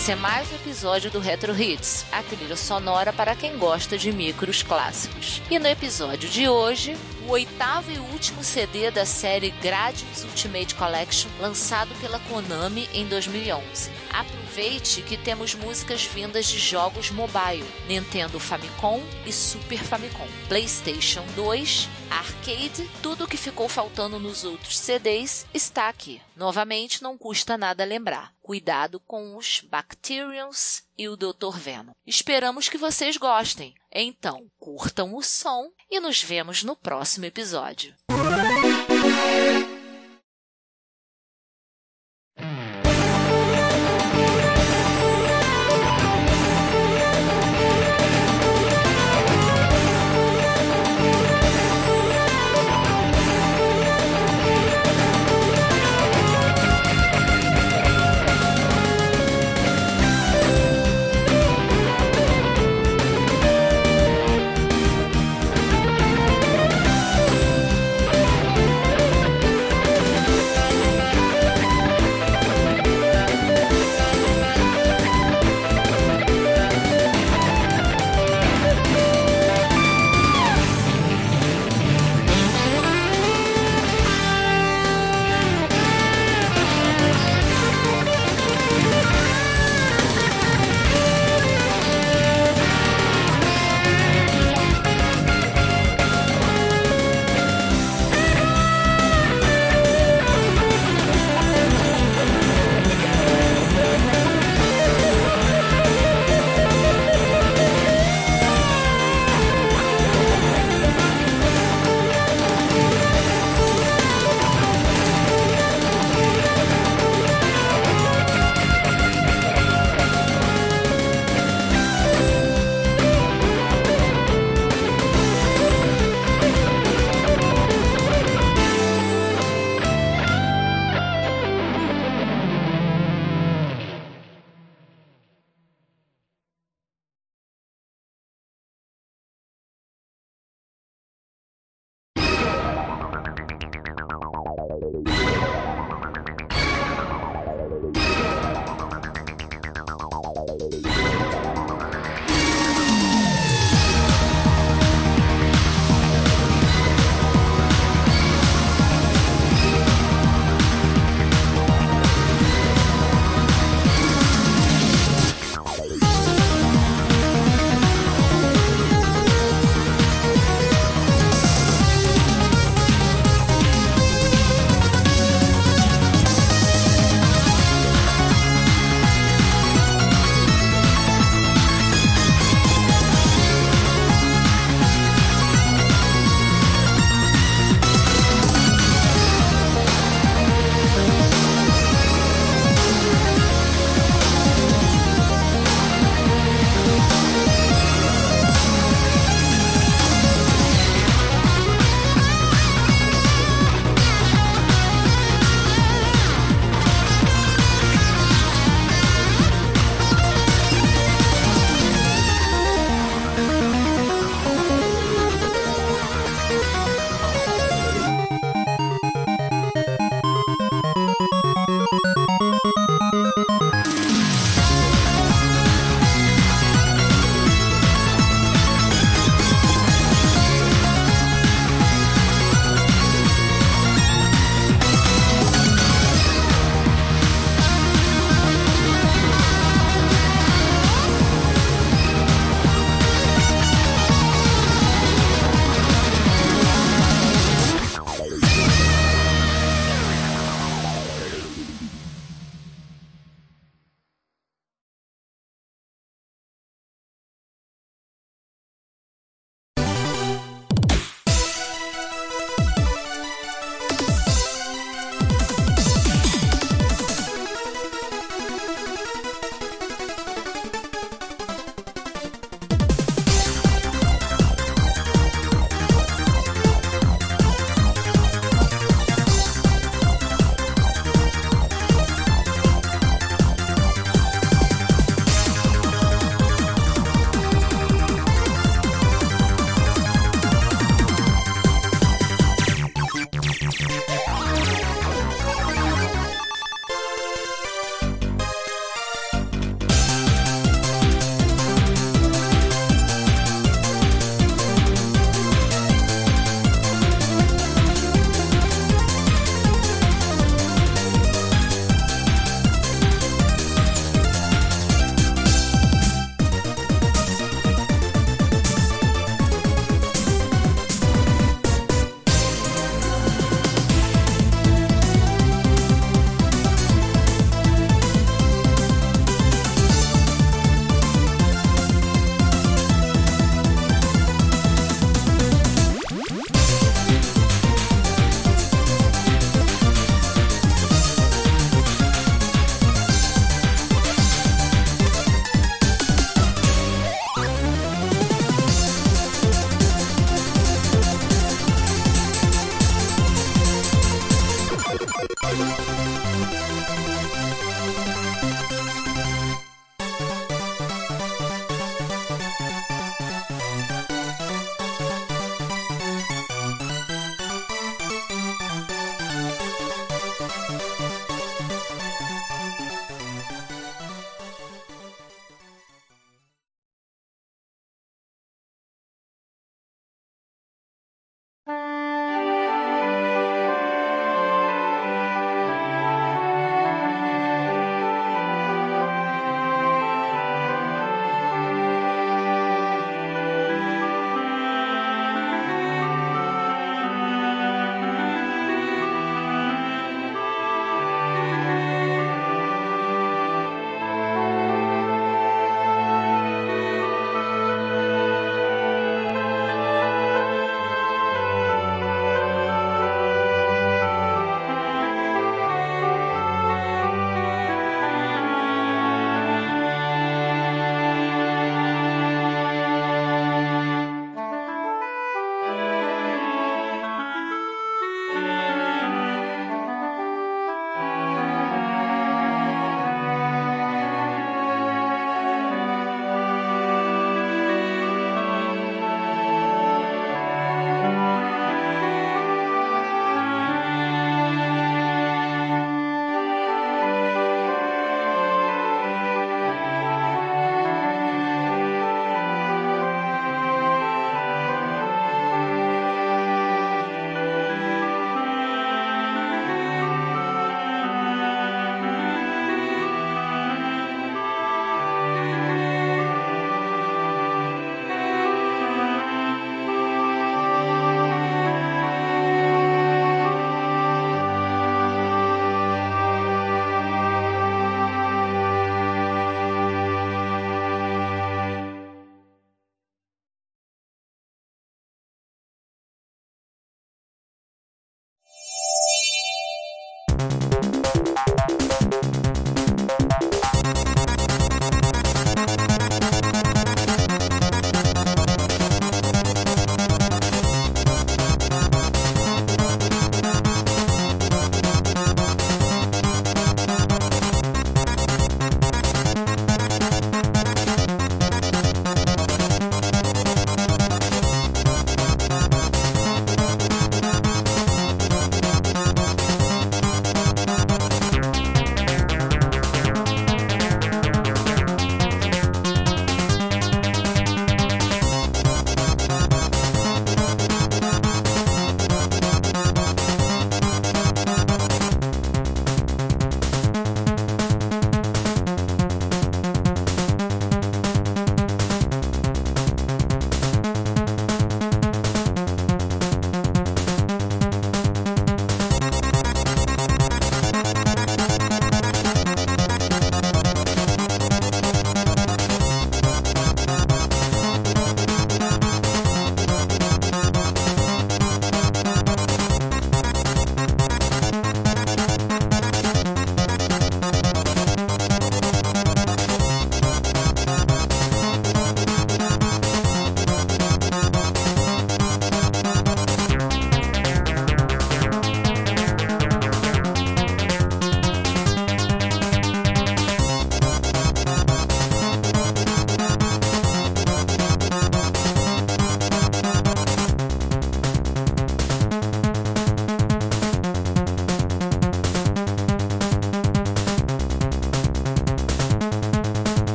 Esse é mais um episódio do Retro Hits, a trilha sonora para quem gosta de micros clássicos. E no episódio de hoje, oitavo e último CD da série Gradius Ultimate Collection, lançado pela Konami em 2011. Aproveite que temos músicas vindas de jogos mobile, Nintendo Famicom e Super Famicom, PlayStation 2, arcade, tudo o que ficou faltando nos outros CDs está aqui. Novamente, não custa nada lembrar. Cuidado com os Bacteriums e o Dr. Venom. Esperamos que vocês gostem. Então, curtam o som e nos vemos no próximo episódio.